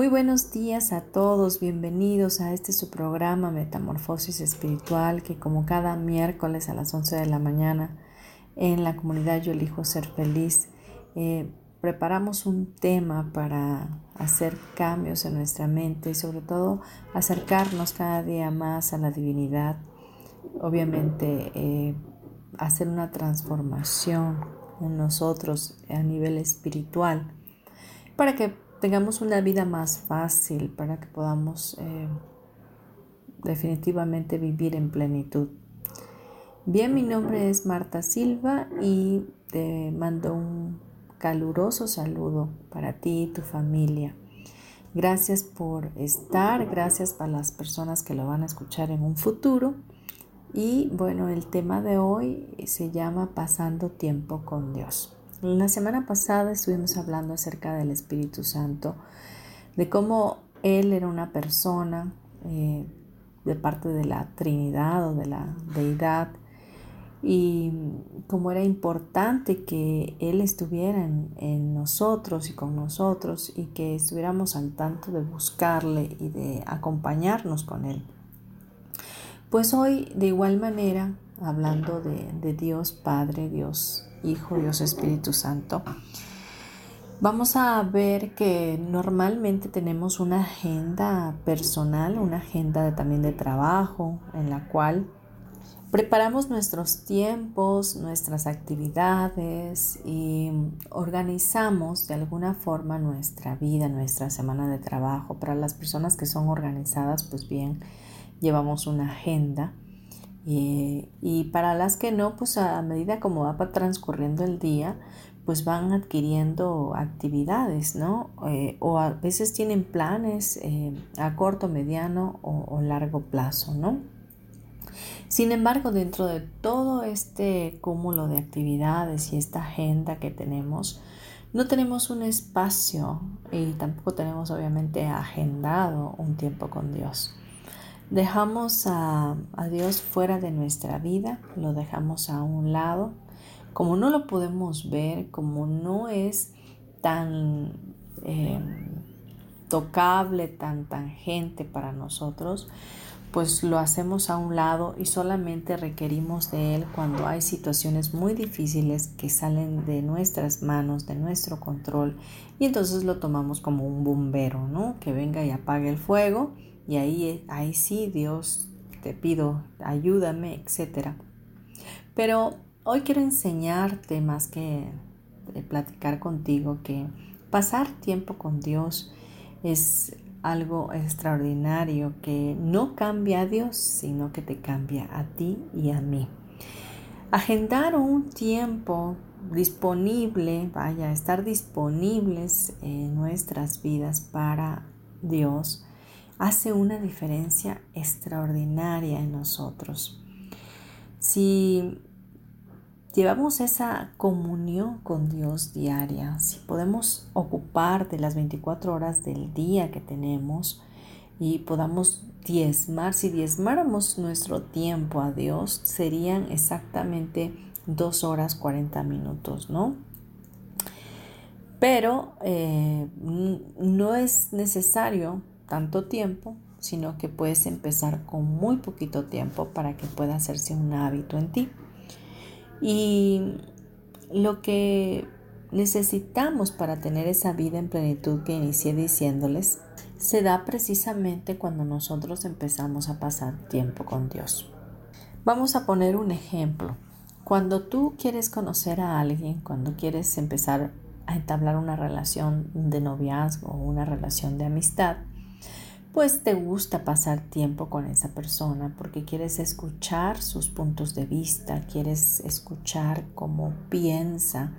Muy buenos días a todos, bienvenidos a este su programa Metamorfosis Espiritual que como cada miércoles a las 11 de la mañana en la comunidad Yo elijo ser feliz. Eh, preparamos un tema para hacer cambios en nuestra mente y sobre todo acercarnos cada día más a la divinidad, obviamente eh, hacer una transformación en nosotros a nivel espiritual para que tengamos una vida más fácil, para que podamos eh, definitivamente vivir en plenitud. Bien, mi nombre es Marta Silva y te mando un caluroso saludo para ti y tu familia. Gracias por estar, gracias para las personas que lo van a escuchar en un futuro. Y bueno, el tema de hoy se llama Pasando tiempo con Dios. La semana pasada estuvimos hablando acerca del Espíritu Santo, de cómo Él era una persona eh, de parte de la Trinidad o de la deidad y cómo era importante que Él estuviera en, nosotros y con nosotros y que estuviéramos al tanto de buscarle y de acompañarnos con Él. Pues hoy, de igual manera, hablando de, de Dios Padre, Dios Hijo, Dios Espíritu Santo, vamos a ver que normalmente tenemos una agenda personal, una agenda también de trabajo, en la cual preparamos nuestros tiempos, nuestras actividades y organizamos de alguna forma nuestra vida, nuestra semana de trabajo. Para las personas que son organizadas, pues bien, llevamos una agenda eh, y para las que no, pues a medida como va transcurriendo el día, pues van adquiriendo actividades, ¿no? Eh, o a veces tienen planes eh, a corto, mediano o, o, largo plazo, ¿no? Sin embargo, dentro de todo este cúmulo de actividades y esta agenda que tenemos, no tenemos un espacio y tampoco tenemos obviamente agendado un tiempo con Dios. Dejamos a, Dios fuera de nuestra vida, lo dejamos a un lado. Como no lo podemos ver, como no es tan em, tocable, tan tangente para nosotros, pues lo hacemos a un lado y solamente requerimos de Él cuando hay situaciones muy difíciles que salen de nuestras manos, de nuestro control, y entonces lo tomamos como un bombero, ¿no? Que venga y apague el fuego y ahí, ahí sí, Dios, te pido, ayúdame, etc. Pero hoy quiero enseñarte más que platicar contigo que pasar tiempo con Dios es algo extraordinario que no cambia a Dios, sino que te cambia a ti y a mí. Agendar un tiempo disponible, vaya, estar disponibles en nuestras vidas para Dios, hace una diferencia extraordinaria en nosotros. Si llevamos esa comunión con Dios diaria, si podemos ocupar de las 24 horas del día que tenemos y podamos diezmar, si diezmáramos nuestro tiempo a Dios, serían exactamente 2 horas 40 minutos, ¿no? Pero eh, no es necesario tanto tiempo, sino que puedes empezar con muy poquito tiempo para que pueda hacerse un hábito en ti. Y lo que necesitamos para tener esa vida en plenitud que inicié diciéndoles, se da precisamente cuando nosotros empezamos a pasar tiempo con Dios. Vamos a poner un ejemplo. Cuando tú quieres conocer a alguien, cuando quieres empezar a entablar una relación de noviazgo o una relación de amistad, pues te gusta pasar tiempo con esa persona porque quieres escuchar sus puntos de vista, quieres escuchar cómo piensa,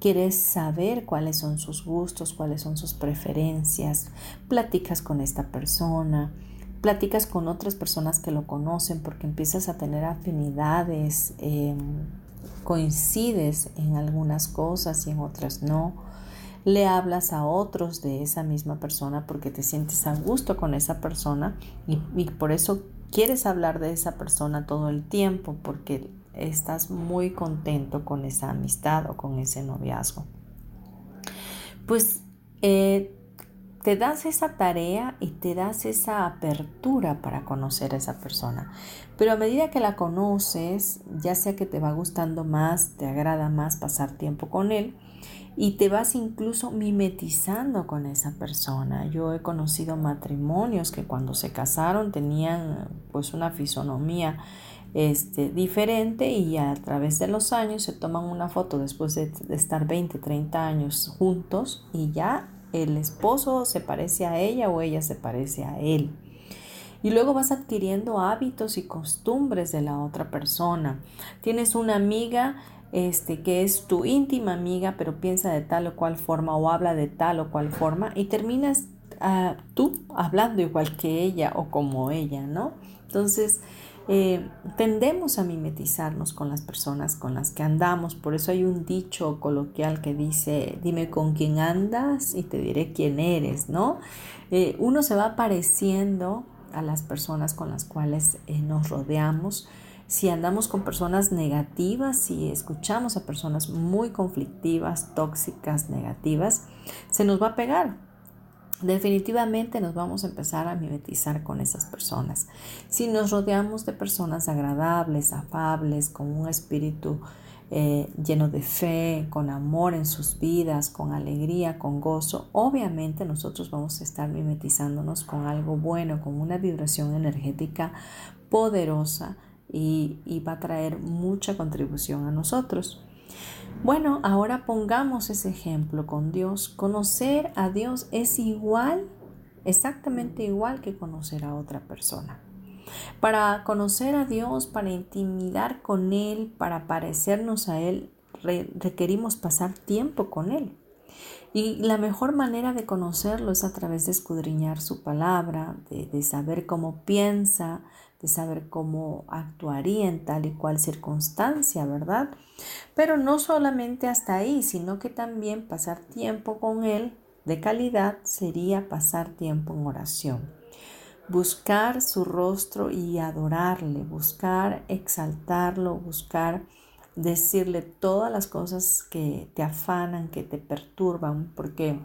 quieres saber cuáles son sus gustos, cuáles son sus preferencias, platicas con esta persona, platicas con otras personas que lo conocen porque empiezas a tener afinidades, em, coincides en algunas cosas y en otras no. Le hablas a otros de esa misma persona porque te sientes a gusto con esa persona y, por eso quieres hablar de esa persona todo el tiempo porque estás muy contento con esa amistad o con ese noviazgo. Pues eh, te das esa tarea y te das esa apertura para conocer a esa persona. Pero a medida que la conoces, ya sea que te va gustando más, te agrada más pasar tiempo con él, y te vas incluso mimetizando con esa persona. Yo he conocido matrimonios que cuando se casaron tenían pues una fisonomía este, diferente y a través de los años se toman una foto después de, estar 20, 30 años juntos y ya el esposo se parece a ella o ella se parece a él. Y luego vas adquiriendo hábitos y costumbres de la otra persona. Tienes una amiga este, que es tu íntima amiga, pero piensa de tal o cual forma o habla de tal o cual forma y terminas ah, tú hablando igual que ella o como ella, ¿no? Entonces, eh, tendemos a mimetizarnos con las personas con las que andamos. Por eso hay un dicho coloquial que dice, dime con quién andas y te diré quién eres, ¿no? Eh, uno se va pareciendo a las personas con las cuales eh, nos rodeamos. Si andamos con personas negativas, si escuchamos a personas muy conflictivas, tóxicas, negativas, se nos va a pegar definitivamente nos vamos a empezar a mimetizar con esas personas. Si nos rodeamos de personas agradables, afables, con un espíritu eh, lleno de fe, con amor en sus vidas, con alegría, con gozo, obviamente nosotros vamos a estar mimetizándonos con algo bueno, con una vibración energética poderosa y, va a traer mucha contribución a nosotros. Bueno, ahora pongamos ese ejemplo con Dios. Conocer a Dios es igual, exactamente igual que conocer a otra persona. Para conocer a Dios, para intimidar con Él, para parecernos a Él, requerimos pasar tiempo con Él. Y la mejor manera de conocerlo es a través de escudriñar su palabra, de saber cómo piensa, de saber cómo actuaría en tal y cual circunstancia, ¿verdad? Pero no solamente hasta ahí, sino que también pasar tiempo con Él de calidad sería pasar tiempo en oración. Buscar su rostro y adorarle, buscar exaltarlo, buscar decirle todas las cosas que te afanan, que te perturban, porque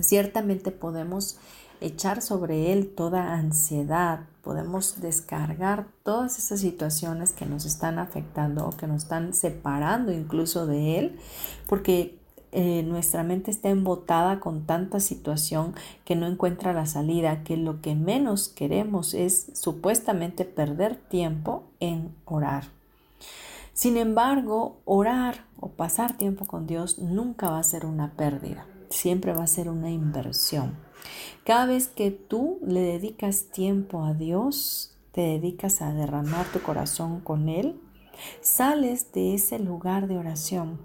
ciertamente podemos echar sobre Él toda ansiedad, podemos descargar todas esas situaciones que nos están afectando o que nos están separando incluso de Él, porque eh, nuestra mente está embotada con tanta situación que no encuentra la salida, que lo que menos queremos es supuestamente perder tiempo en orar. Sin embargo, orar o pasar tiempo con Dios nunca va a ser una pérdida, siempre va a ser una inversión. Cada vez que tú le dedicas tiempo a Dios, te dedicas a derramar tu corazón con Él, sales de ese lugar de oración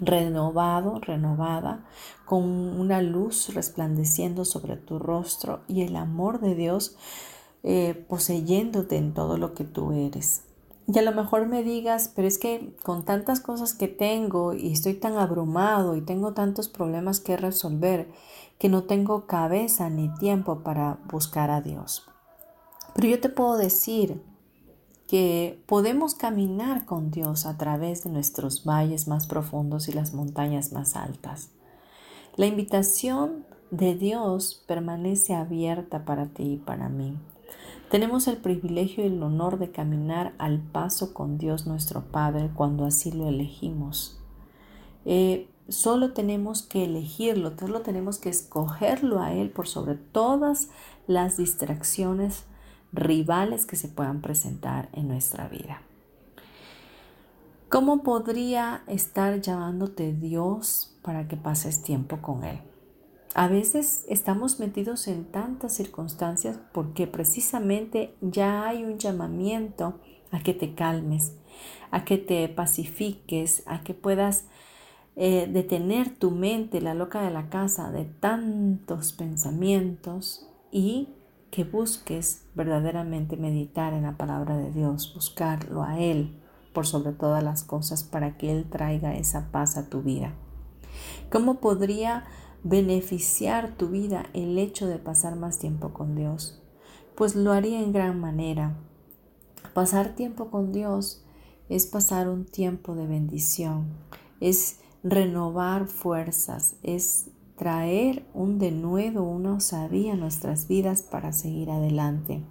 renovado, renovada, con una luz resplandeciendo sobre tu rostro y el amor de Dios eh, poseyéndote en todo lo que tú eres. Y a lo mejor me digas, pero es que con tantas cosas que tengo y estoy tan abrumado y tengo tantos problemas que resolver, que no tengo cabeza ni tiempo para buscar a Dios. Pero yo te puedo decir que podemos caminar con Dios a través de nuestros valles más profundos y las montañas más altas. La invitación de Dios permanece abierta para ti y para mí. Tenemos el privilegio y el honor de caminar al paso con Dios nuestro Padre cuando así lo elegimos. Eh, solo tenemos que elegirlo, solo tenemos que escogerlo a Él por sobre todas las distracciones rivales que se puedan presentar en nuestra vida. ¿Cómo podría estar llamándote Dios para que pases tiempo con Él? A veces estamos metidos en tantas circunstancias porque precisamente ya hay un llamamiento a que te calmes, a que te pacifiques, a que puedas eh, detener tu mente, la loca de la casa, de tantos pensamientos y que busques verdaderamente meditar en la palabra de Dios, buscarlo a Él por sobre todas las cosas para que Él traiga esa paz a tu vida. ¿Cómo podría beneficiar tu vida el hecho de pasar más tiempo con Dios? Pues lo haría en gran manera. Pasar tiempo con Dios es pasar un tiempo de bendición, es renovar fuerzas, es traer un denuedo, una osadía a nuestras vidas para seguir adelante.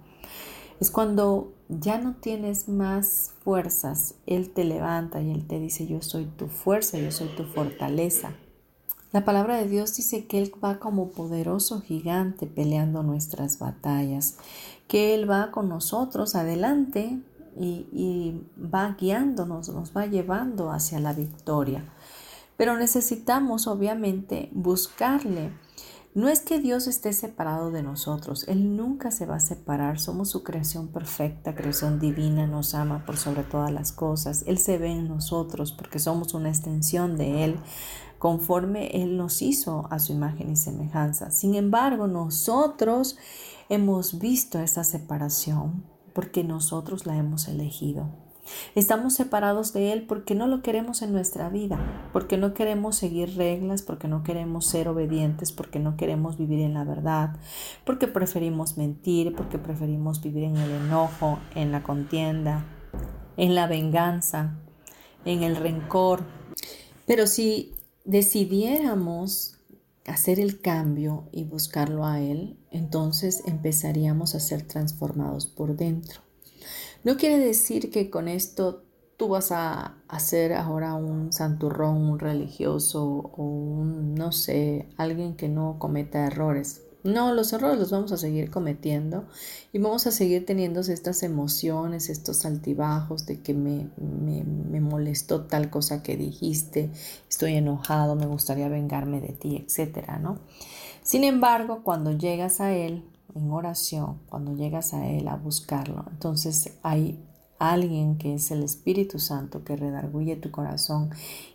Es cuando ya no tienes más fuerzas, Él te levanta y Él te dice, yo soy tu fuerza, yo soy tu fortaleza. La palabra de Dios dice que Él va como poderoso gigante peleando nuestras batallas, que Él va con nosotros adelante y, y va guiándonos, nos va llevando hacia la victoria. Pero necesitamos obviamente buscarle. No es que Dios esté separado de nosotros, Él nunca se va a separar, somos su creación perfecta, creación divina, nos ama por sobre todas las cosas, Él se ve en nosotros porque somos una extensión de Él, conforme Él nos hizo a su imagen y semejanza. Sin embargo, nosotros hemos visto esa separación porque nosotros la hemos elegido. Estamos separados de Él porque no lo queremos en nuestra vida, porque no queremos seguir reglas, porque no queremos ser obedientes, porque no queremos vivir en la verdad, porque preferimos mentir, porque preferimos vivir en el enojo, en la contienda, en la venganza, en el rencor. Pero si decidiéramos hacer el cambio y buscarlo a Él, entonces empezaríamos a ser transformados por dentro. No quiere decir que con esto tú vas a hacer ahora un santurrón, un religioso o un, no sé, alguien que no cometa errores. No, los errores los vamos a seguir cometiendo y vamos a seguir teniendo estas emociones, estos altibajos de que me, me, me, molestó tal cosa que dijiste, estoy enojado, me gustaría vengarme de ti, etcétera, ¿no? Sin embargo, cuando llegas a Él, en oración, cuando llegas a Él a buscarlo, entonces hay alguien que es el Espíritu Santo que redarguye tu corazón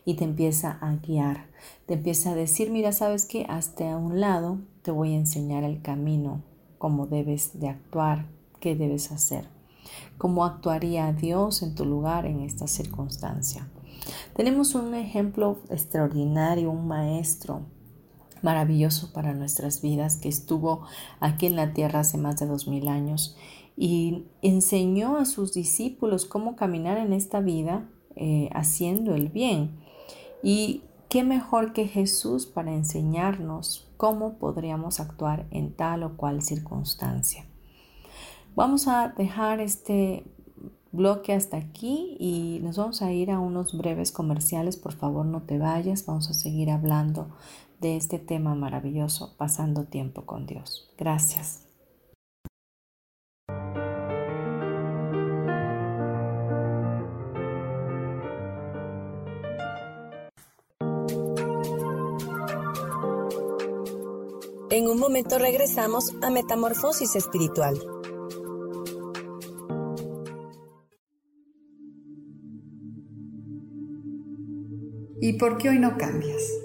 y te empieza a guiar, te empieza a decir, mira, sabes que hasta un lado te voy a enseñar el camino, cómo debes de actuar, qué debes hacer, cómo actuaría Dios en tu lugar en esta circunstancia. Tenemos un ejemplo extraordinario, un maestro maravilloso para nuestras vidas que estuvo aquí en la tierra hace más de dos mil años y enseñó a sus discípulos cómo caminar en esta vida eh, haciendo el bien. Y qué mejor que Jesús para enseñarnos cómo podríamos actuar en tal o cual circunstancia. Vamos a dejar este bloque hasta aquí y nos vamos a ir a unos breves comerciales. Por favor, no te vayas. Vamos a seguir hablando de este tema maravilloso, pasando tiempo con Dios. Gracias. En un momento regresamos a Metamorfosis Espiritual. ¿Y por qué hoy no cambias?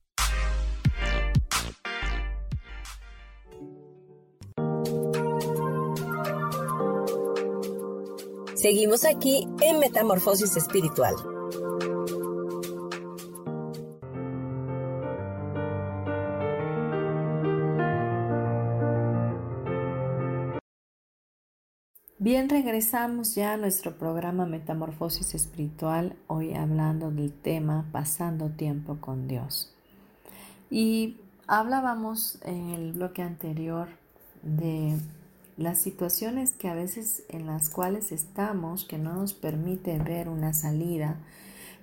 Seguimos aquí en Metamorfosis Espiritual. Bien, regresamos ya a nuestro programa Metamorfosis Espiritual, hoy hablando del tema Pasando tiempo con Dios. Y hablábamos en el bloque anterior de las situaciones que a veces en las cuales estamos que no nos permite ver una salida,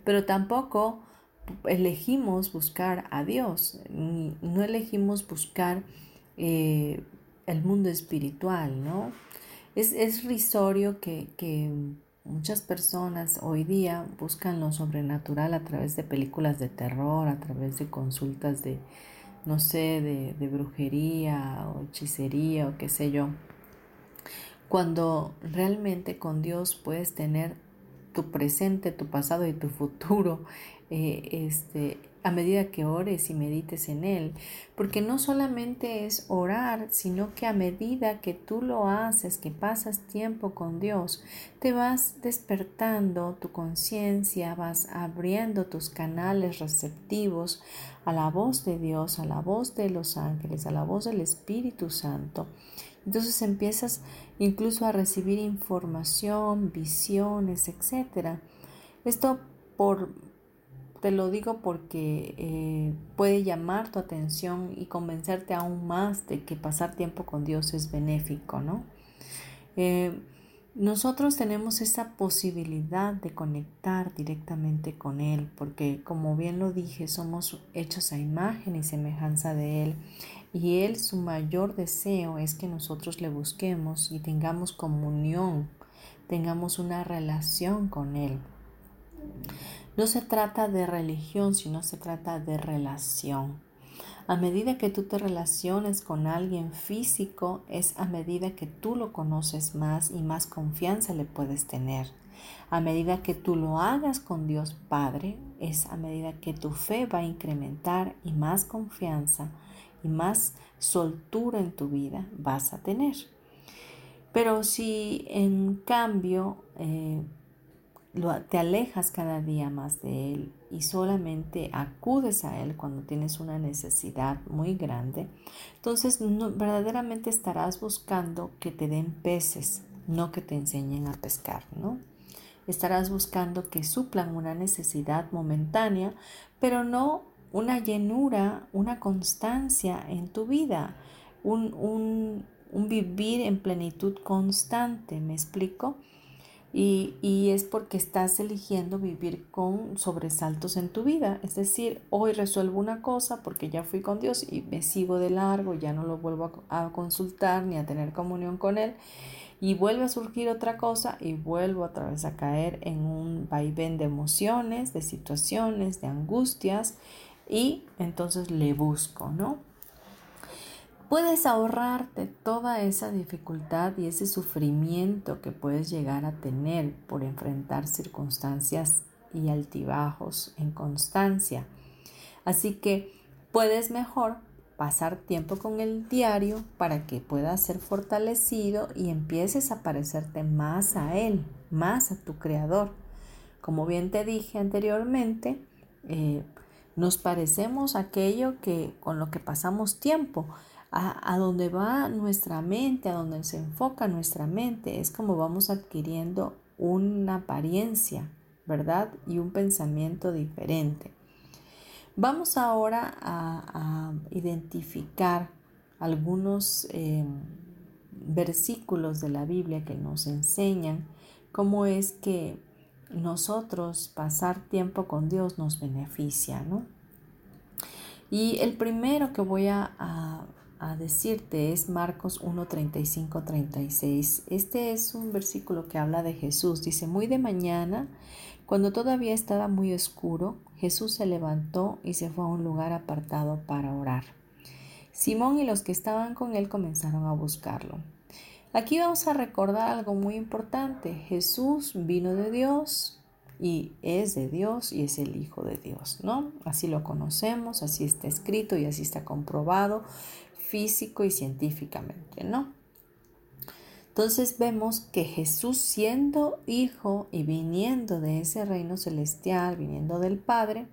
pero tampoco elegimos buscar a Dios, no elegimos buscar eh, el mundo espiritual, ¿no? Es, es risorio que, que muchas personas hoy día buscan lo sobrenatural a través de películas de terror, a través de consultas de, no sé, de, de, brujería o hechicería o qué sé yo. Cuando realmente con Dios puedes tener tu presente, tu pasado y tu futuro eh, este, a medida que ores y medites en Él, porque no solamente es orar, sino que a medida que tú lo haces, que pasas tiempo con Dios, te vas despertando tu conciencia, vas abriendo tus canales receptivos a la voz de Dios, a la voz de los ángeles, a la voz del Espíritu Santo. Entonces empiezas incluso a recibir información, visiones, etc. Esto por te lo digo porque eh, puede llamar tu atención y convencerte aún más de que pasar tiempo con Dios es benéfico, ¿no? Eh, nosotros tenemos esa posibilidad de conectar directamente con Él, porque como bien lo dije, somos hechos a imagen y semejanza de Él. Y Él, su mayor deseo es que nosotros le busquemos y tengamos comunión, tengamos una relación con Él. No se trata de religión, sino se trata de relación. A medida que tú te relaciones con alguien físico, es a medida que tú lo conoces más y más confianza le puedes tener. A medida que tú lo hagas con Dios Padre, es a medida que tu fe va a incrementar y más confianza y más soltura en tu vida vas a tener. Pero si en cambio eh, te alejas cada día más de Él y solamente acudes a Él cuando tienes una necesidad muy grande, entonces verdaderamente estarás buscando que te den peces, no que te enseñen a pescar, ¿no? Estarás buscando que suplan una necesidad momentánea, pero no una llenura, una constancia en tu vida, un, un vivir en plenitud constante, ¿me explico? Y, es porque estás eligiendo vivir con sobresaltos en tu vida. Es decir, hoy resuelvo una cosa porque ya fui con Dios y me sigo de largo, ya no lo vuelvo a, a consultar ni a tener comunión con Él. Y vuelve a surgir otra cosa y vuelvo otra vez a caer en un vaivén de emociones, de situaciones, de angustias y entonces le busco, ¿no? puedes ahorrarte toda esa dificultad y ese sufrimiento que puedes llegar a tener por enfrentar circunstancias y altibajos en constancia. Así que puedes mejor pasar tiempo con el diario para que puedas ser fortalecido y empieces a parecerte más a Él, más a tu Creador. Como bien te dije anteriormente, eh, nos parecemos a aquello que con lo que pasamos tiempo a, donde va nuestra mente, a donde se enfoca nuestra mente, es como vamos adquiriendo una apariencia, ¿verdad? Y un pensamiento diferente. Vamos ahora a, identificar algunos eh, versículos de la Biblia que nos enseñan cómo es que nosotros pasar tiempo con Dios nos beneficia, ¿no? Y el primero que voy a, a decirte es Marcos 1, 35, 36. Este es un versículo que habla de Jesús. Dice, muy de mañana, cuando todavía estaba muy oscuro, Jesús se levantó y se fue a un lugar apartado para orar. Simón y los que estaban con él comenzaron a buscarlo. Aquí vamos a recordar algo muy importante. Jesús vino de Dios y es de Dios y es el Hijo de Dios, ¿no? Así lo conocemos, así está escrito y así está comprobado físico y científicamente, ¿no? Entonces vemos que Jesús siendo hijo y viniendo de ese reino celestial, viniendo del Padre,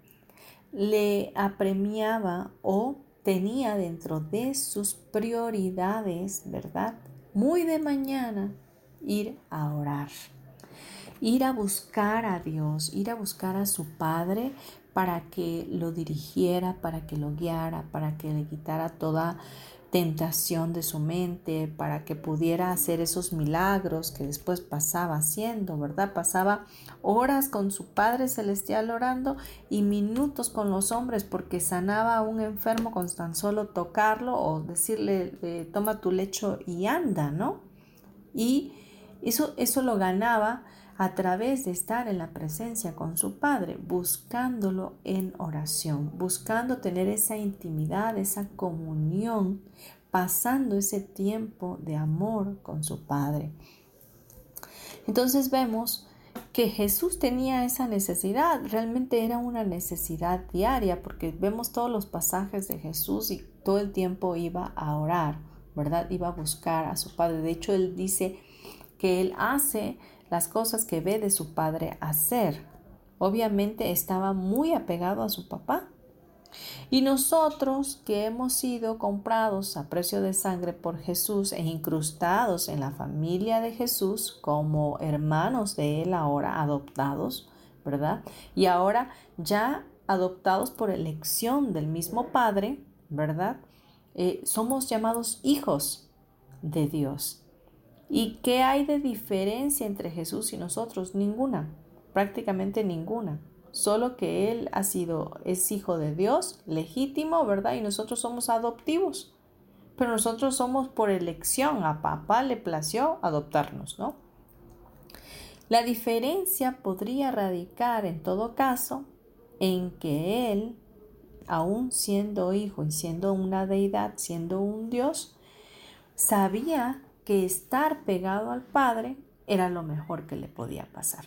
le apremiaba o tenía dentro de sus prioridades, ¿verdad? Muy de mañana ir a orar, ir a buscar a Dios, ir a buscar a su Padre para que lo dirigiera, para que lo guiara, para que le quitara toda tentación de su mente, para que pudiera hacer esos milagros que después pasaba haciendo, ¿verdad? Pasaba horas con su Padre Celestial orando y minutos con los hombres porque sanaba a un enfermo con tan solo tocarlo o decirle, eh, toma tu lecho y anda, ¿no? Y eso, eso lo ganaba a través de estar en la presencia con su Padre, buscándolo en oración, buscando tener esa intimidad, esa comunión, pasando ese tiempo de amor con su Padre. Entonces vemos que Jesús tenía esa necesidad, realmente era una necesidad diaria, porque vemos todos los pasajes de Jesús y todo el tiempo iba a orar, ¿verdad? Iba a buscar a su Padre. De hecho, él dice que él hace las cosas que ve de su padre hacer. Obviamente estaba muy apegado a su papá. Y nosotros que hemos sido comprados a precio de sangre por Jesús e incrustados en la familia de Jesús como hermanos de Él ahora adoptados, ¿verdad? Y ahora ya adoptados por elección del mismo Padre, ¿verdad? Eh, somos llamados hijos de Dios. ¿Y qué hay de diferencia entre Jesús y nosotros? Ninguna, prácticamente ninguna. Solo que Él ha sido, es hijo de Dios, legítimo, ¿verdad? Y nosotros somos adoptivos. Pero nosotros somos por elección. A papá le plació adoptarnos, ¿no? La diferencia podría radicar en todo caso en que Él, aún siendo hijo y siendo una deidad, siendo un Dios, sabía que estar pegado al Padre era lo mejor que le podía pasar.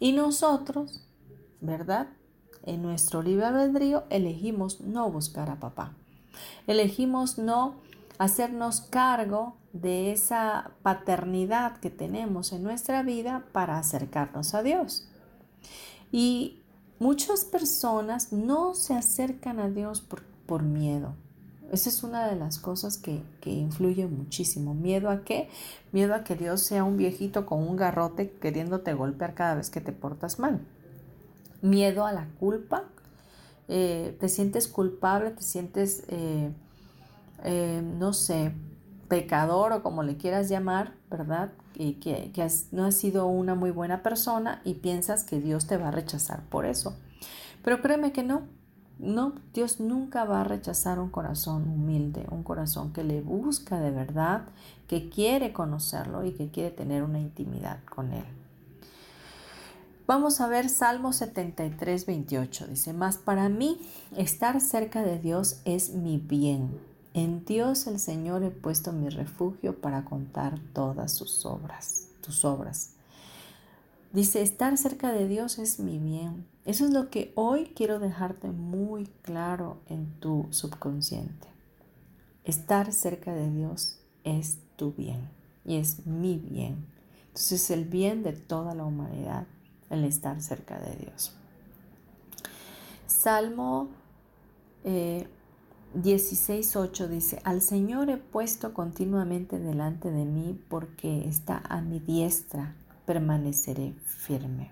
Y nosotros, ¿verdad? En nuestro libre albedrío elegimos no buscar a papá. Elegimos no hacernos cargo de esa paternidad que tenemos en nuestra vida para acercarnos a Dios. Y muchas personas no se acercan a Dios por, por miedo, esa es una de las cosas que, influye muchísimo. ¿Miedo a qué? Miedo a que Dios sea un viejito con un garrote queriéndote golpear cada vez que te portas mal. Miedo a la culpa. Eh, te sientes culpable, te sientes, eh, eh, no sé, pecador o como le quieras llamar, ¿verdad? Y que, que no has sido una muy buena persona y piensas que Dios te va a rechazar por eso. Pero créeme que no, no, Dios nunca va a rechazar un corazón humilde, un corazón que le busca de verdad, que quiere conocerlo y que quiere tener una intimidad con Él. Vamos a ver Salmo 73, 28. Dice, mas para mí estar cerca de Dios es mi bien. En Dios el Señor he puesto mi refugio para contar todas sus obras, tus obras. Dice, estar cerca de Dios es mi bien. Eso es lo que hoy quiero dejarte muy claro en tu subconsciente. Estar cerca de Dios es tu bien y es mi bien. Entonces es el bien de toda la humanidad el estar cerca de Dios. Salmo eh, 16.8 dice, al Señor he puesto continuamente delante de mí porque está a mi diestra, permaneceré firme.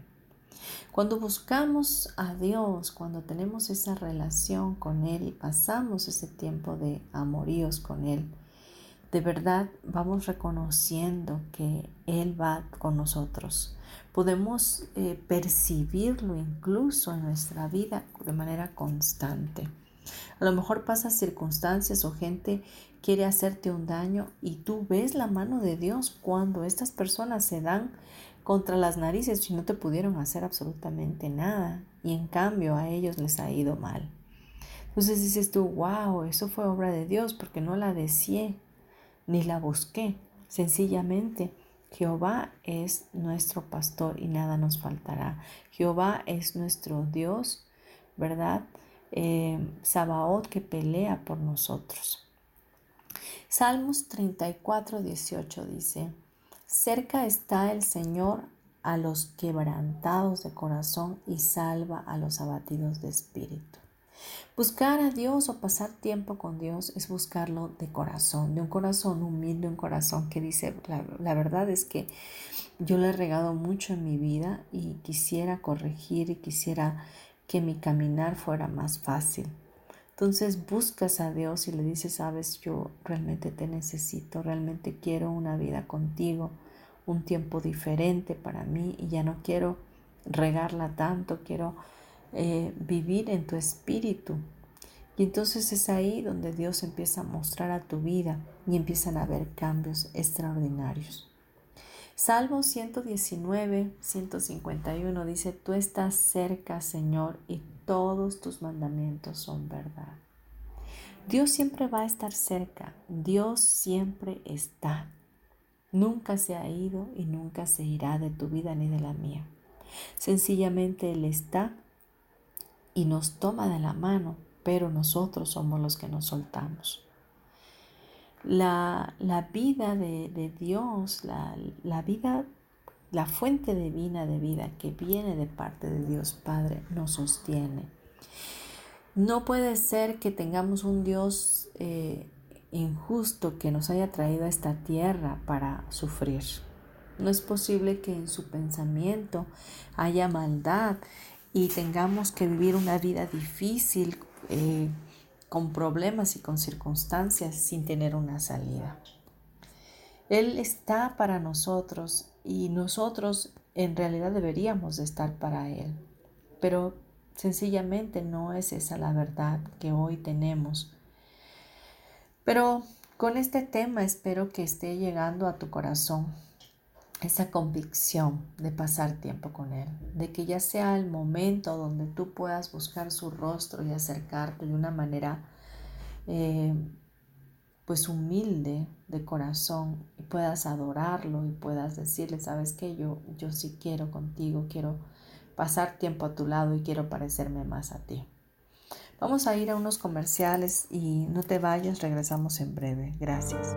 Cuando buscamos a Dios, cuando tenemos esa relación con Él y pasamos ese tiempo de amoríos con Él, de verdad vamos reconociendo que Él va con nosotros. Podemos eh, percibirlo incluso en nuestra vida de manera constante. A lo mejor pasas circunstancias o gente quiere hacerte un daño y tú ves la mano de Dios cuando estas personas se dan contra las narices y no te pudieron hacer absolutamente nada y en cambio a ellos les ha ido mal. Entonces dices tú, wow, eso fue obra de Dios porque no la deseé ni la busqué. Sencillamente, Jehová es nuestro pastor y nada nos faltará. Jehová es nuestro Dios, ¿verdad? Eh, Sabaoth que pelea por nosotros. Salmos 34, 18 dice, cerca está el Señor a los quebrantados de corazón y salva a los abatidos de espíritu. Buscar a Dios o pasar tiempo con Dios es buscarlo de corazón, de un corazón humilde, un corazón que dice, la, verdad es que yo le he regado mucho en mi vida y quisiera corregir y quisiera que mi caminar fuera más fácil. Entonces buscas a Dios y le dices, sabes, yo realmente te necesito, realmente quiero una vida contigo un tiempo diferente para mí y ya no quiero regarla tanto, quiero eh, vivir en tu espíritu. Y entonces es ahí donde Dios empieza a mostrar a tu vida y empiezan a haber cambios extraordinarios. Salmo 119, 151 dice, tú estás cerca, Señor, y todos tus mandamientos son verdad. Dios siempre va a estar cerca, Dios siempre está. Nunca se ha ido y nunca se irá de tu vida ni de la mía. Sencillamente Él está y nos toma de la mano, pero nosotros somos los que nos soltamos. La, vida de, Dios, la, la vida, la fuente divina de vida que viene de parte de Dios Padre, nos sostiene. No puede ser que tengamos un Dios eh, injusto que nos haya traído a esta tierra para sufrir. No es posible que en su pensamiento haya maldad y tengamos que vivir una vida difícil eh, con problemas y con circunstancias sin tener una salida. Él está para nosotros y nosotros en realidad deberíamos de estar para Él. Pero sencillamente no es esa la verdad que hoy tenemos pero con este tema espero que esté llegando a tu corazón esa convicción de pasar tiempo con Él, de que ya sea el momento donde tú puedas buscar su rostro y acercarte de una manera eh, pues humilde de corazón y puedas adorarlo y puedas decirle, sabes que yo, yo sí quiero contigo, quiero pasar tiempo a tu lado y quiero parecerme más a ti. Vamos a ir a unos comerciales y no te vayas, regresamos en breve. Gracias.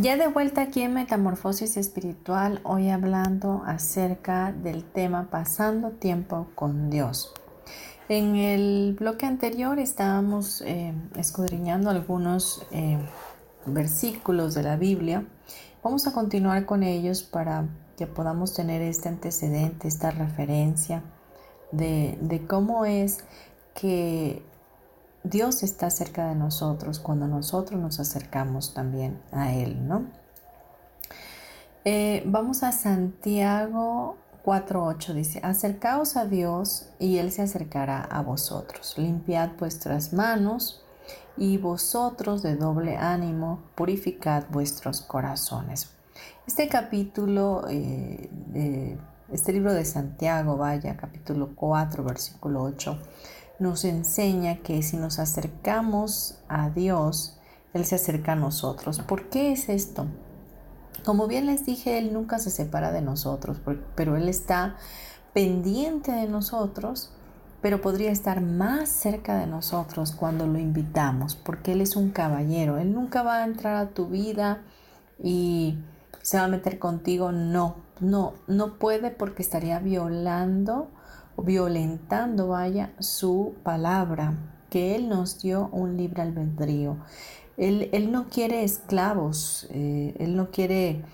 Ya de vuelta aquí en Metamorfosis Espiritual, hoy hablando acerca del tema Pasando tiempo con Dios. En el bloque anterior estábamos eh, escudriñando algunos eh, versículos de la Biblia. Vamos a continuar con ellos para que podamos tener este antecedente, esta referencia de, de cómo es que Dios está cerca de nosotros cuando nosotros nos acercamos también a Él, ¿no? Eh, vamos a Santiago 4.8, dice, acercaos a Dios y Él se acercará a vosotros. Limpiad vuestras manos y vosotros de doble ánimo, purificad vuestros corazones. Este capítulo, eh, este libro de Santiago, vaya, capítulo 4, versículo 8, nos enseña que si nos acercamos a Dios, Él se acerca a nosotros. ¿Por qué es esto? Como bien les dije, Él nunca se separa de nosotros, pero Él está pendiente de nosotros, pero podría estar más cerca de nosotros cuando lo invitamos, porque Él es un caballero. Él nunca va a entrar a tu vida y se va a meter contigo. No, no, no puede porque estaría violando violentando, vaya, su palabra, que Él nos dio un libre albedrío. Él, él no quiere esclavos, eh, Él no quiere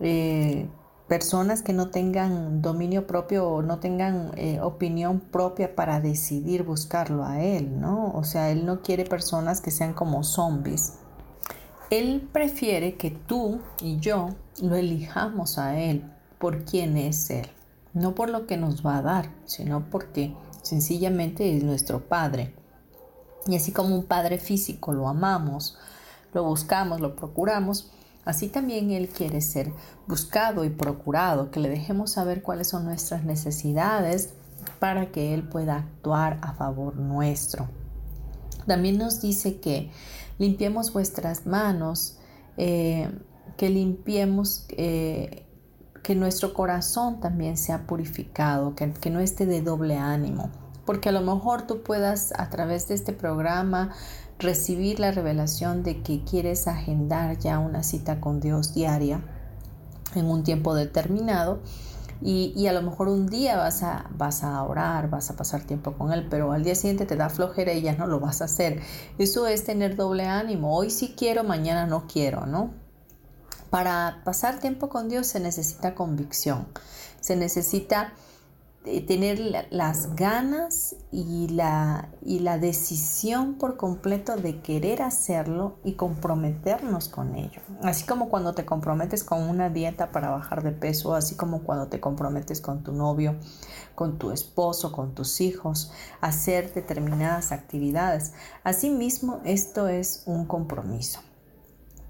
eh, personas que no tengan dominio propio o no tengan eh, opinión propia para decidir buscarlo a Él, ¿no? O sea, Él no quiere personas que sean como zombies. Él prefiere que tú y yo lo elijamos a Él por quién es Él no por lo que nos va a dar, sino porque sencillamente es nuestro Padre. Y así como un Padre físico lo amamos, lo buscamos, lo procuramos, así también Él quiere ser buscado y procurado, que le dejemos saber cuáles son nuestras necesidades para que Él pueda actuar a favor nuestro. También nos dice que limpiemos vuestras manos, eh, que limpiemos eh, que nuestro corazón también sea purificado, que, que no esté de doble ánimo, porque a lo mejor tú puedas a través de este programa recibir la revelación de que quieres agendar ya una cita con Dios diaria en un tiempo determinado y, y, a lo mejor un día vas a, vas a orar, vas a pasar tiempo con Él, pero al día siguiente te da flojera y ya no lo vas a hacer. Eso es tener doble ánimo. Hoy sí quiero, mañana no quiero, ¿no? Para pasar tiempo con Dios se necesita convicción, se necesita eh, tener las ganas y la, y la decisión por completo de querer hacerlo y comprometernos con ello. Así como cuando te comprometes con una dieta para bajar de peso, así como cuando te comprometes con tu novio, con tu esposo, con tus hijos, hacer determinadas actividades. Asimismo, esto es un compromiso.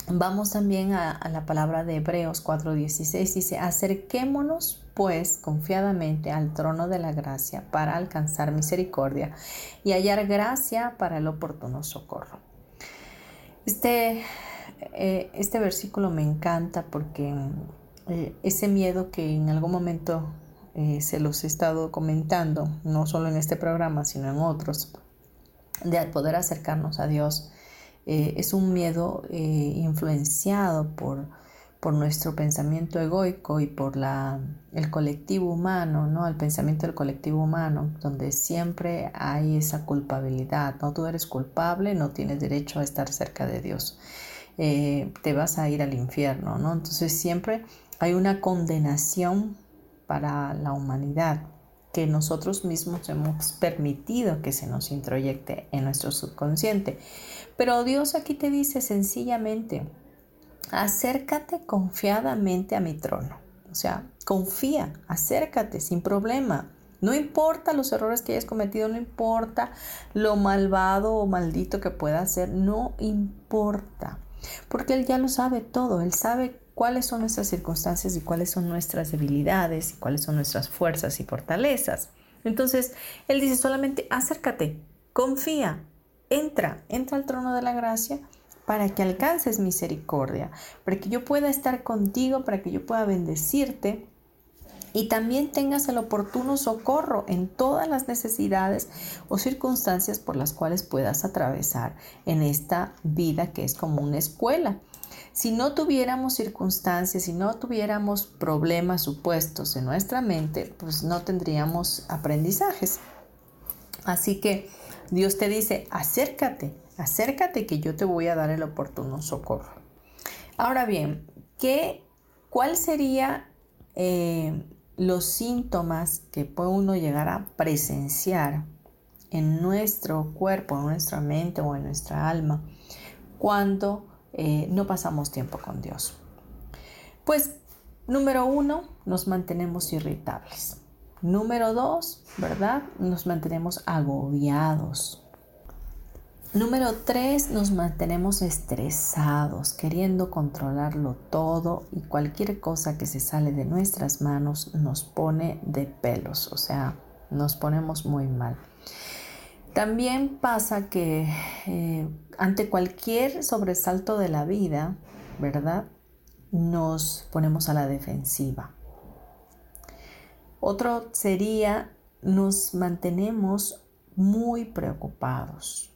Vamos también a, la palabra de Hebreos 4:16. Dice, acerquémonos pues confiadamente al trono de la gracia para alcanzar misericordia y hallar gracia para el oportuno socorro. Este, eh, este versículo me encanta porque eh, ese miedo que en algún momento eh, se los he estado comentando, no solo en este programa, sino en otros, de poder acercarnos a Dios eh, es un miedo eh, influenciado por, por, nuestro pensamiento egoico y por la, el colectivo humano, ¿no? el pensamiento del colectivo humano, donde siempre hay esa culpabilidad. No, tú eres culpable, no tienes derecho a estar cerca de Dios. Eh, te vas a ir al infierno, ¿no? Entonces siempre hay una condenación para la humanidad que nosotros mismos hemos permitido que se nos introyecte en nuestro subconsciente. Pero Dios aquí te dice sencillamente, acércate confiadamente a mi trono. O sea, confía, acércate sin problema. No importa los errores que hayas cometido, no importa lo malvado o maldito que pueda ser, no importa. Porque Él ya lo sabe todo, Él sabe cuáles son nuestras circunstancias y cuáles son nuestras debilidades y cuáles son nuestras fuerzas y fortalezas. Entonces, Él dice solamente acércate, confía, entra, entra al trono de la gracia para que alcances misericordia, para que yo pueda estar contigo, para que yo pueda bendecirte y también tengas el oportuno socorro en todas las necesidades o circunstancias por las cuales puedas atravesar en esta vida que es como una escuela. Si no tuviéramos circunstancias, si no tuviéramos problemas supuestos en nuestra mente, pues no tendríamos aprendizajes. Así que Dios te dice, acércate, acércate que yo te voy a dar el oportuno socorro. Ahora bien, ¿qué, ¿cuál sería eh, los síntomas que puede uno llegar a presenciar en nuestro cuerpo, en nuestra mente o en nuestra alma cuando eh, no pasamos tiempo con Dios? Pues número uno, nos mantenemos irritables. Número dos, ¿verdad? Nos mantenemos agobiados. Número tres, nos mantenemos estresados, queriendo controlarlo todo y cualquier cosa que se sale de nuestras manos nos pone de pelos, o sea, nos ponemos muy mal. También pasa que eh, ante cualquier sobresalto de la vida, ¿verdad? Nos ponemos a la defensiva. Otro sería, nos mantenemos muy preocupados.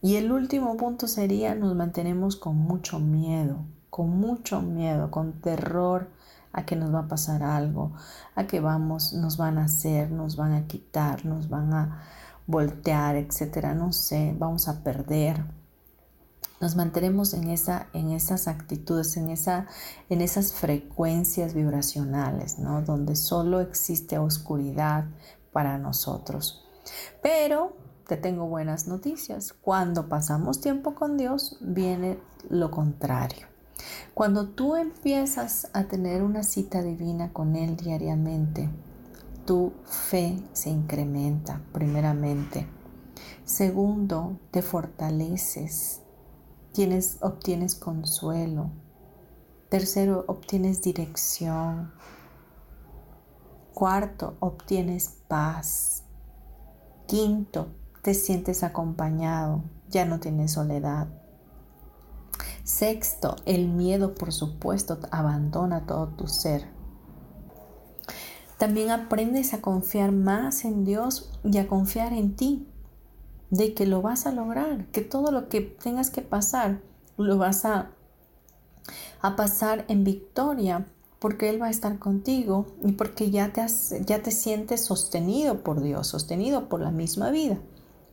Y el último punto sería nos mantenemos con mucho miedo, con mucho miedo, con terror a que nos va a pasar algo, a que vamos, nos van a hacer, nos van a quitar, nos van a voltear, etcétera, no sé, vamos a perder. Nos mantenemos en, esa, en esas actitudes, en, esa, en esas frecuencias vibracionales, ¿no? Donde solo existe oscuridad para nosotros. Pero te tengo buenas noticias. Cuando pasamos tiempo con Dios, viene lo contrario. Cuando tú empiezas a tener una cita divina con Él diariamente, tu fe se incrementa, primeramente. Segundo, te fortaleces, tienes, obtienes consuelo. Tercero, obtienes dirección. Cuarto, obtienes paz. Quinto, te sientes acompañado, ya no tienes soledad. Sexto, el miedo, por supuesto, abandona todo tu ser. También aprendes a confiar más en Dios y a confiar en ti, de que lo vas a lograr, que todo lo que tengas que pasar, lo vas a, a pasar en victoria, porque Él va a estar contigo y porque ya te, ya te sientes sostenido por Dios, sostenido por la misma vida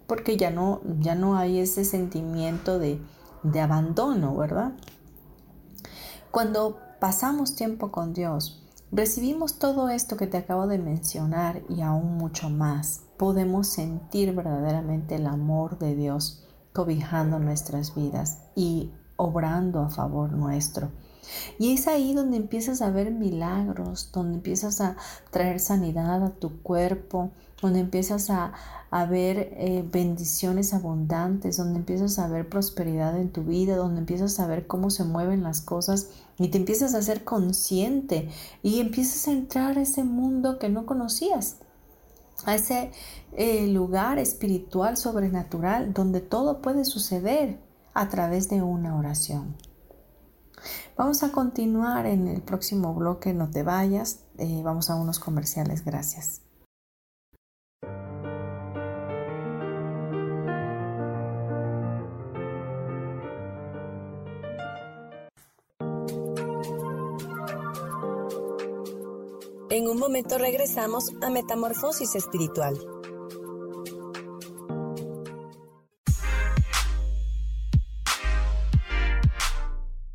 porque ya no, ya no hay ese sentimiento de, de abandono, ¿verdad? Cuando pasamos tiempo con Dios, recibimos todo esto que te acabo de mencionar y aún mucho más. Podemos sentir verdaderamente el amor de Dios cobijando nuestras vidas y obrando a favor nuestro. Y es ahí donde empiezas a ver milagros, donde empiezas a traer sanidad a tu cuerpo, donde empiezas a, ver eh, bendiciones abundantes, donde empiezas a ver prosperidad en tu vida, donde empiezas a ver cómo se mueven las cosas y te empiezas a ser consciente y empiezas a entrar a ese mundo que no conocías, a ese eh, lugar espiritual, sobrenatural, donde todo puede suceder a través de una oración. Vamos a continuar en el próximo bloque, no te vayas, eh, vamos a unos comerciales, gracias. En un momento regresamos a Metamorfosis Espiritual.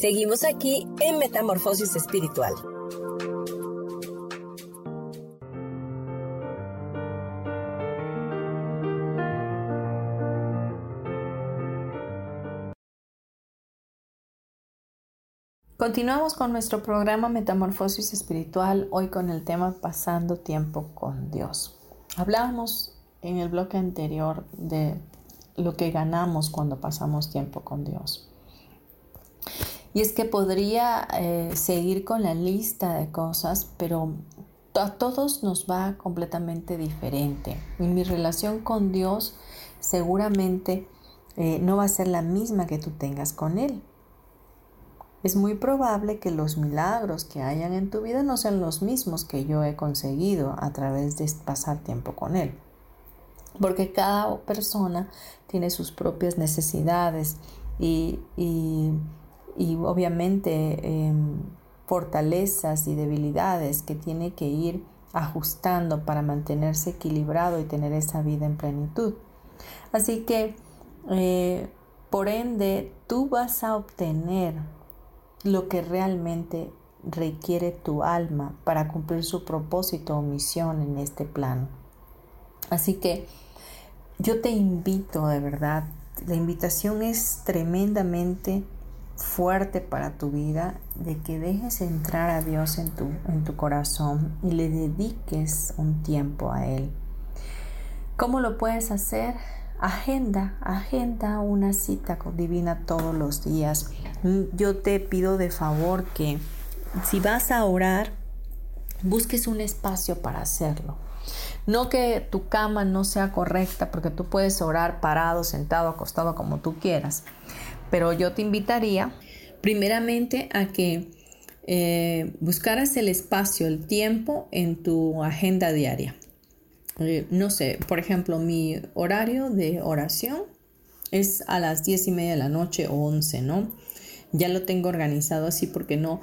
Seguimos aquí en Metamorfosis Espiritual. Continuamos con nuestro programa Metamorfosis Espiritual, hoy con el tema Pasando tiempo con Dios. Hablábamos en el bloque anterior de lo que ganamos cuando pasamos tiempo con Dios. Y es que podría eh, seguir con la lista de cosas, pero a todos nos va completamente diferente. Y mi relación con Dios seguramente eh, no va a ser la misma que tú tengas con Él es muy probable que los milagros que hayan en tu vida no sean los mismos que yo he conseguido a través de pasar tiempo con Él. Porque cada persona tiene sus propias necesidades y, obviamente em, fortalezas y debilidades que tiene que ir ajustando para mantenerse equilibrado y tener esa vida en plenitud. Así que, eh, por ende, tú vas a obtener lo que realmente requiere tu alma para cumplir su propósito o misión en este plano. Así que yo te invito de verdad, la invitación es tremendamente fuerte para tu vida de que dejes entrar a Dios en tu, en tu corazón y le dediques un tiempo a Él. ¿Cómo lo puedes hacer? Agenda, agenda una cita divina todos los días. Yo te pido de favor que si vas a orar, busques un espacio para hacerlo. No que tu cama no sea correcta, porque tú puedes orar parado, sentado, acostado, como tú quieras. Pero yo te invitaría primeramente a que eh, buscaras el espacio, el tiempo en tu agenda diaria. Eh, no sé, por ejemplo, mi horario de oración es a las diez y media de la noche o 11, ¿no? Ya lo tengo organizado así porque no,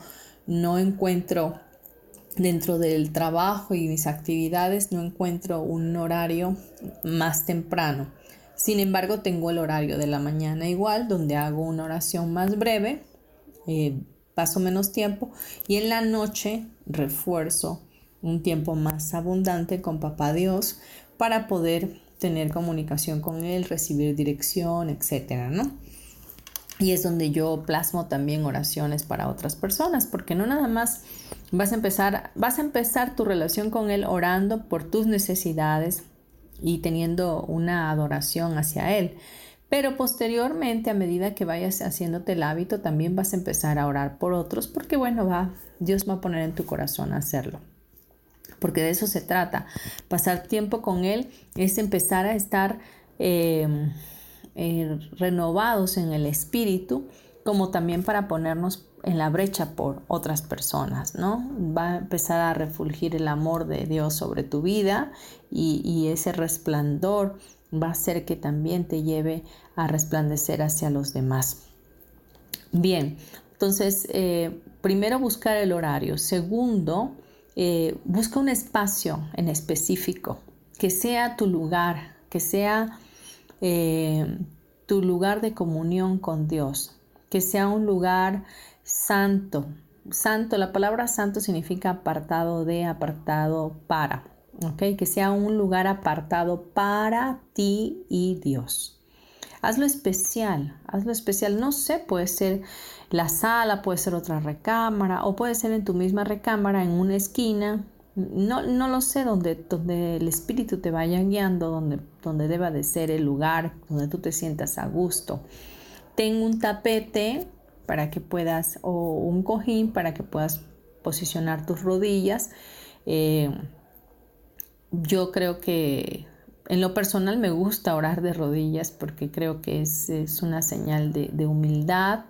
no encuentro dentro del trabajo y mis actividades, no encuentro un horario más temprano. Sin embargo, tengo el horario de la mañana igual, donde hago una oración más breve, eh, paso menos tiempo, y en la noche refuerzo un tiempo más abundante con Papá Dios para poder tener comunicación con Él, recibir dirección, etcétera, ¿no? Y es donde yo plasmo también oraciones para otras personas, porque no nada más vas a empezar, vas a empezar tu relación con Él orando por tus necesidades y teniendo una adoración hacia Él. Pero posteriormente, a medida que vayas haciéndote el hábito, también vas a empezar a orar por otros, porque bueno, va, Dios va a poner en tu corazón hacerlo porque de eso se trata. Pasar tiempo con Él es empezar a estar em, eh, renovados en el espíritu, como también para ponernos en la brecha por otras personas, ¿no? Va a empezar a refulgir el amor de Dios sobre tu vida y, ese resplandor va a hacer que también te lleve a resplandecer hacia los demás. Bien, entonces, eh, primero buscar el horario. Segundo, eh, busca un espacio en específico, que sea tu lugar, que sea eh, tu lugar de comunión con Dios, que sea un lugar santo. Santo, la palabra santo significa apartado de, apartado para. Que sea un lugar apartado para ti y Dios. Hazlo especial, hazlo especial. No sé, puede ser la sala, puede ser otra recámara o puede ser en tu misma recámara, en una esquina. No, no lo sé, donde, el espíritu te vaya guiando, donde deba de ser el lugar, donde tú te sientas a gusto. Ten un tapete para que puedas, o un cojín para que puedas posicionar tus rodillas. Eh, yo creo que en lo personal me gusta orar de rodillas porque creo que es, una señal de, humildad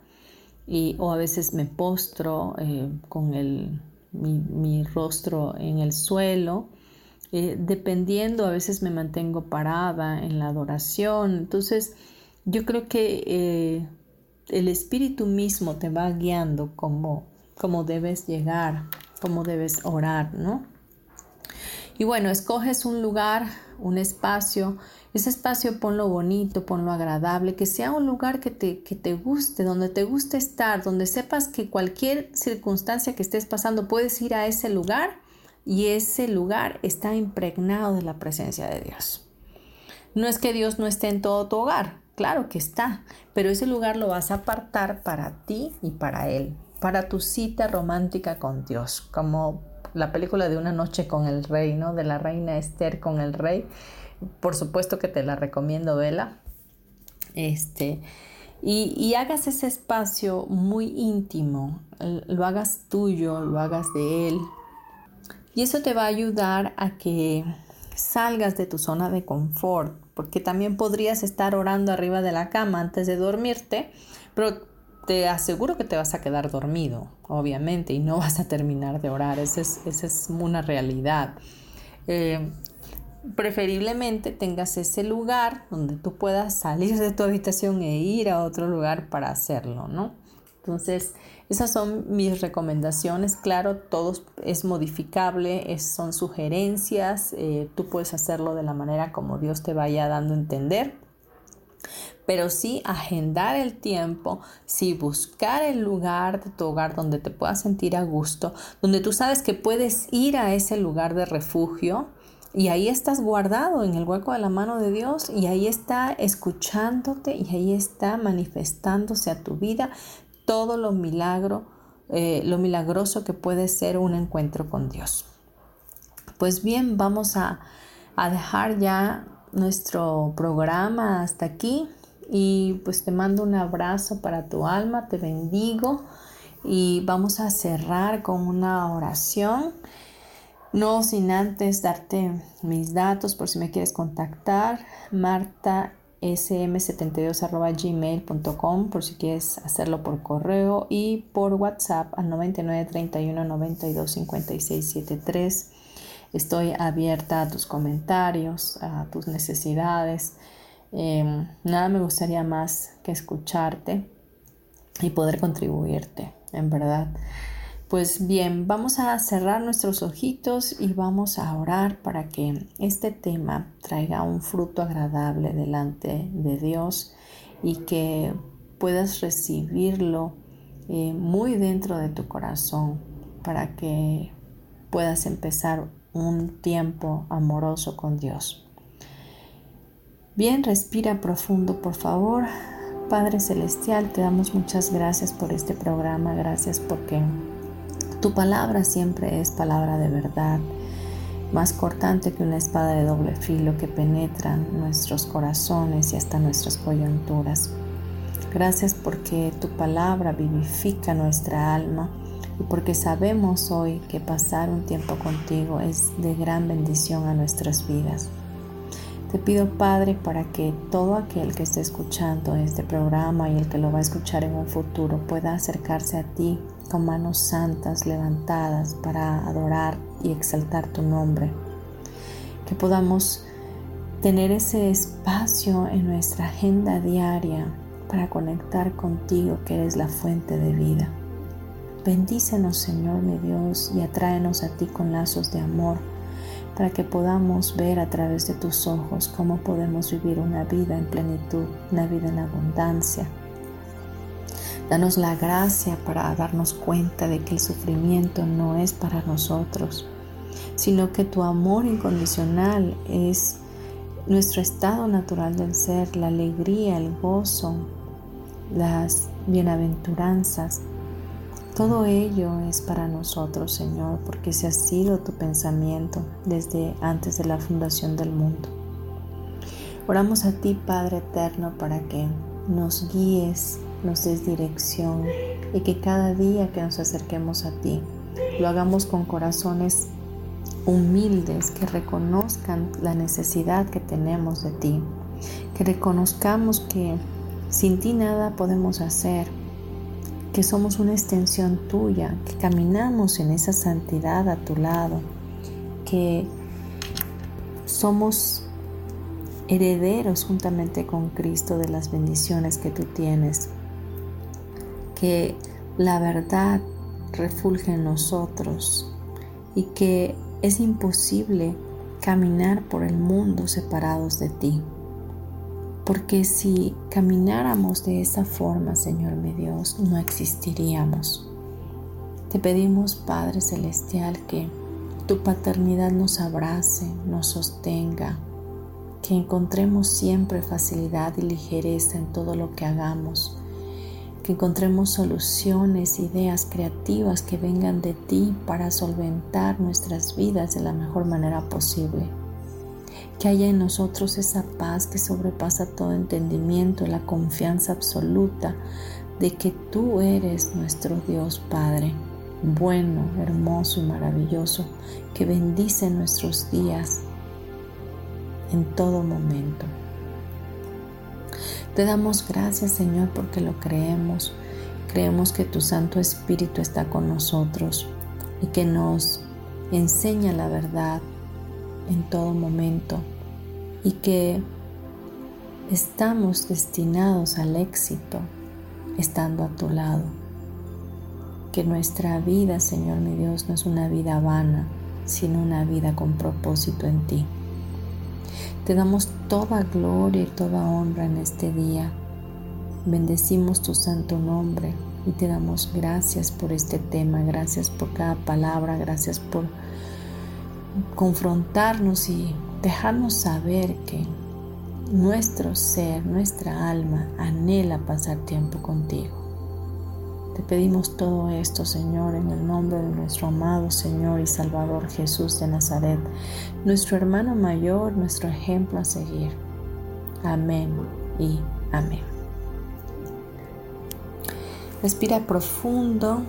y, o a veces me postro eh, con el, mi, rostro en el suelo. Eh, dependiendo, a veces me mantengo parada en la adoración. Entonces, yo creo que eh, el Espíritu mismo te va guiando como debes llegar, cómo debes orar, ¿no? Y bueno, escoges un lugar, un espacio, ese espacio ponlo bonito, ponlo agradable, que sea un lugar que te, que te guste, donde te guste estar, donde sepas que cualquier circunstancia que estés pasando puedes ir a ese lugar y ese lugar está impregnado de la presencia de Dios. No es que Dios no esté en todo tu hogar, claro que está, pero ese lugar lo vas a apartar para ti y para Él, para tu cita romántica con Dios, como la película de Una noche con el rey, ¿no? De la reina Esther con el rey. Por supuesto que te la recomiendo, Vela. Este, y, y, hagas ese espacio muy íntimo, lo hagas tuyo, lo hagas de él. Y eso te va a ayudar a que salgas de tu zona de confort, porque también podrías estar orando arriba de la cama antes de dormirte, pero te aseguro que te vas a quedar dormido, obviamente, y no vas a terminar de orar. Esa es, una realidad. Eh, preferiblemente tengas ese lugar donde tú puedas salir de tu habitación e ir a otro lugar para hacerlo, ¿no? Entonces, esas son mis recomendaciones. Claro, todo es modificable, son sugerencias. Eh, tú puedes hacerlo de la manera como Dios te vaya dando a entender pero sí agendar el tiempo, sí buscar el lugar de tu hogar donde te puedas sentir a gusto, donde tú sabes que puedes ir a ese lugar de refugio y ahí estás guardado en el hueco de la mano de Dios y ahí está escuchándote y ahí está manifestándose a tu vida todo lo milagro, eh, lo milagroso que puede ser un encuentro con Dios. Pues bien, vamos a, a dejar ya nuestro programa hasta aquí y pues te mando un abrazo para tu alma, te bendigo y vamos a cerrar con una oración. No sin antes darte mis datos por si me quieres contactar, marta sm72 por si quieres hacerlo por correo y por WhatsApp al 99 31 92 56 73. Estoy abierta a tus comentarios, a tus necesidades. Em, nada me gustaría más que escucharte y poder contribuirte, en verdad. Pues bien, vamos a cerrar nuestros ojitos y vamos a orar para que este tema traiga un fruto agradable delante de Dios y que puedas recibirlo eh, muy dentro de tu corazón para que puedas empezar un tiempo amoroso con Dios. Bien, respira profundo, por favor. Padre Celestial, te damos muchas gracias por este programa, gracias porque tu palabra siempre es palabra de verdad, más cortante que una espada de doble filo que penetra nuestros corazones y hasta nuestras coyunturas. Gracias porque tu palabra vivifica nuestra alma y porque sabemos hoy que pasar un tiempo contigo es de gran bendición a nuestras vidas. Te pido, Padre, para que todo aquel que esté escuchando este programa y el que lo va a escuchar en un futuro pueda acercarse a ti con manos santas levantadas para adorar y exaltar tu nombre. Que podamos tener ese espacio en nuestra agenda diaria para conectar contigo que eres la fuente de vida. Bendícenos, Señor mi Dios, y atráenos a ti con lazos de amor para que podamos ver a través de tus ojos cómo podemos vivir una vida en plenitud, una vida en abundancia. Danos la gracia para darnos cuenta de que el sufrimiento no es para nosotros, sino que tu amor incondicional es nuestro estado natural del ser, la alegría, el gozo, las bienaventuranzas todo ello es para nosotros, Señor, porque ese ha sido tu pensamiento desde antes de la fundación del mundo. Oramos a ti, Padre Eterno, para que nos guíes, nos des dirección y que cada día que nos acerquemos a ti lo hagamos con corazones humildes, que reconozcan la necesidad que tenemos de ti, que reconozcamos que sin ti nada podemos hacer, que somos una extensión tuya, que caminamos en esa santidad a tu lado, que somos herederos juntamente con Cristo de las bendiciones que tú tienes, que la verdad refulge en nosotros y que es imposible caminar por el mundo separados de ti. Porque si camináramos de esa forma, Señor mi Dios, no existiríamos. Te pedimos, Padre Celestial, que tu paternidad nos abrace, nos sostenga, que encontremos siempre facilidad y ligereza en todo lo que hagamos, que encontremos soluciones, ideas creativas que vengan de ti para solventar nuestras vidas de la mejor manera posible. Que haya en nosotros esa paz que sobrepasa todo entendimiento, la confianza absoluta de que tú eres nuestro Dios Padre, bueno, hermoso y maravilloso, que bendice nuestros días en todo momento. Te damos gracias Señor porque lo creemos. Creemos que tu Santo Espíritu está con nosotros y que nos enseña la verdad en todo momento y que estamos destinados al éxito estando a tu lado. Que nuestra vida, Señor mi Dios, no es una vida vana, sino una vida con propósito en ti. Te damos toda gloria y toda honra en este día. Bendecimos tu santo nombre y te damos gracias por este tema, gracias por cada palabra, gracias por confrontarnos y dejarnos saber que nuestro ser, nuestra alma anhela pasar tiempo contigo. Te pedimos todo esto, Señor, en el nombre de nuestro amado Señor y Salvador Jesús de Nazaret, nuestro hermano mayor, nuestro ejemplo a seguir. Amén y amén. Respira profundo,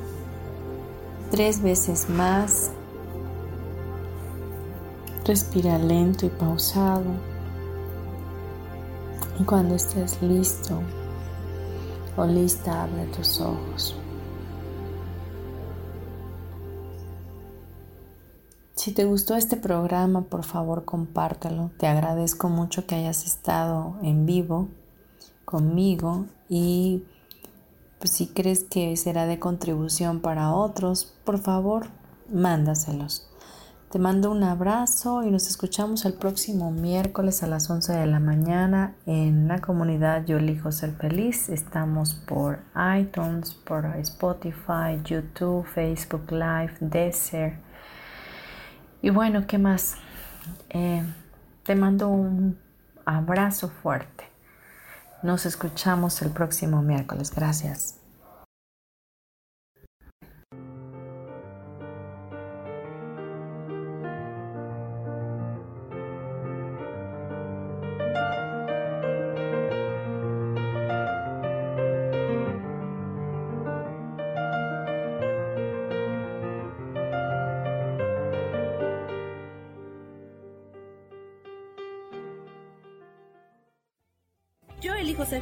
tres veces más. Respira lento y pausado. Cuando estés listo, o lista, abre tus ojos. Si te gustó este programa, por favor compártelo. Te agradezco mucho que hayas estado en vivo conmigo y pues, si crees que será de contribución para otros, por favor, mándaselos. Te mando un abrazo y nos escuchamos el próximo miércoles a las 11 de la mañana en la comunidad Yo elijo ser feliz. Estamos por iTunes, por Spotify, YouTube, Facebook Live, Desert. Y bueno, ¿qué más? Eh, te mando un abrazo fuerte. Nos escuchamos el próximo miércoles. Gracias.